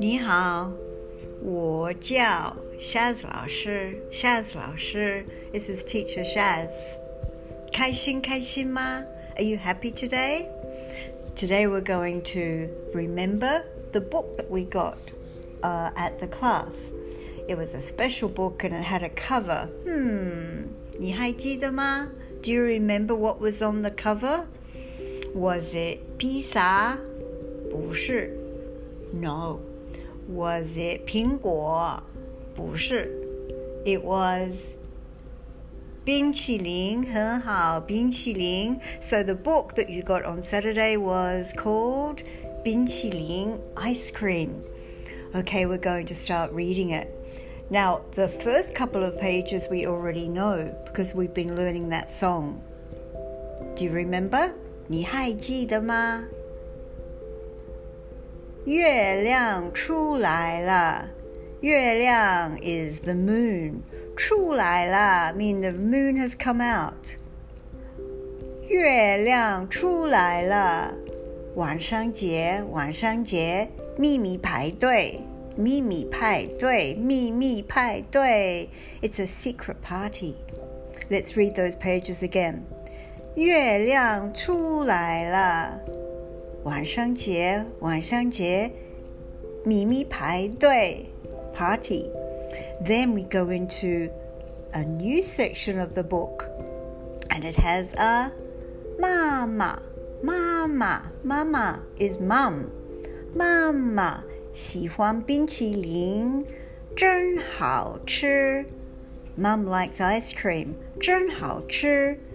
你好，我叫 Shaz 老师，Shaz 老师，This is Teacher Shaz。开心开心吗？Are you happy today? Today we're going to remember the book that we got uh, at the class. It was a special book and it had a cover. Hmm, 你还记得吗? Do you remember what was on the cover? Was it pizza? 不是. No. Was it 苹果?不是. It was 冰淇淋很好，冰淇淋. So the book that you got on Saturday was called 冰淇淋 Ice Cream. Okay, we're going to start reading it. Now, the first couple of pages we already know because we've been learning that song. Do you remember? 你还记得吗？月亮出来了。月亮 is the moon. 出来了 mean the moon has come out. 月亮出来了。晚上节，晚上节，秘密派对，秘密派对，秘密派对。It's a secret party. Let's read those pages again. 月亮出来了，万圣节，万圣节，咪咪排队，party。Then we go into a new section of the book, and it has a mama, mama, mama is mum, mama 喜欢冰淇淋，真好吃。Mum likes ice cream. 真好吃.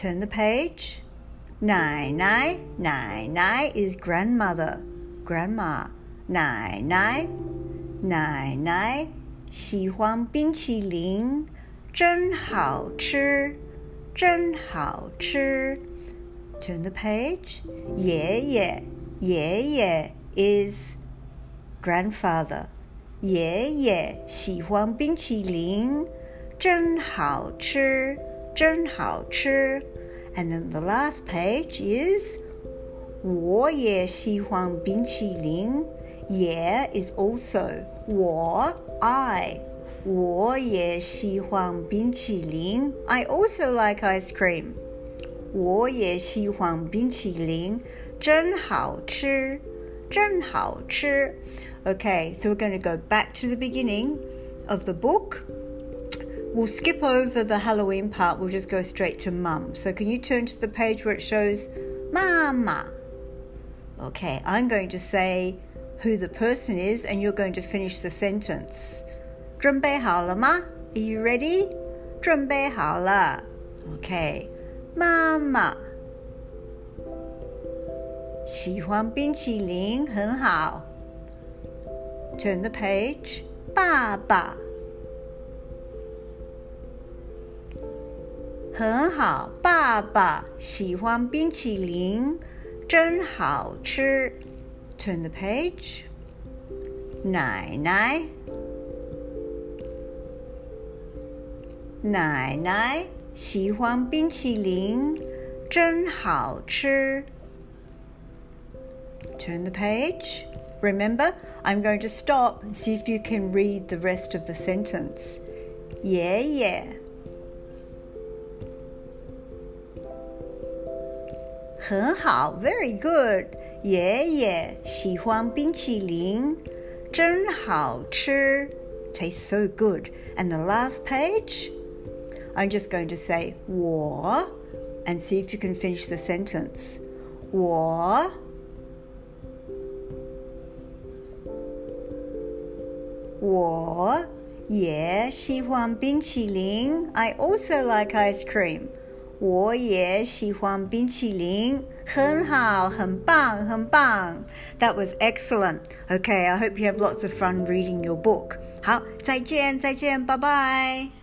Turn the page. 奶奶，奶奶 is grandmother, grandma. 奶奶，奶奶喜欢冰淇淋，真好吃。真好吃。Turn the page. 爷爷，爷爷 is grandfather. 爷爷喜欢冰淇淋，真好吃， 真好吃。And then the last page is 我也喜欢冰淇淋。也 is also 我 I 我也喜欢冰淇淋。I also like ice cream. 我也喜欢冰淇淋，真好吃，真好吃。Okay, so we're going to go back to the beginning of the book. We'll skip over the Halloween part. We'll just go straight to mum. So can you turn to the page where it shows mama? Okay, I'm going to say who the person is and you're going to finish the sentence. 准备好了吗？Are you ready？准备好了。OK，妈妈喜欢冰淇淋，很好。Turn the page。爸爸 很好，爸爸喜欢冰淇淋，真好吃。Turn the page。奶奶。奶奶喜欢冰淇淋，真好吃。Turn the page. Remember, I'm going to stop and see if you can read the rest of the sentence. 爷爷 很好，very good。爷爷喜欢冰淇淋，真好吃，tastes so good. And the last page. I'm just going to say 我 and see if you can finish the sentence. 我我也喜欢冰淇淋. I also like ice cream. 我也喜欢冰淇淋，很好，很棒，很棒。That was excellent. Okay, I hope you have lots of fun reading your book. 好，再见，再见，拜拜。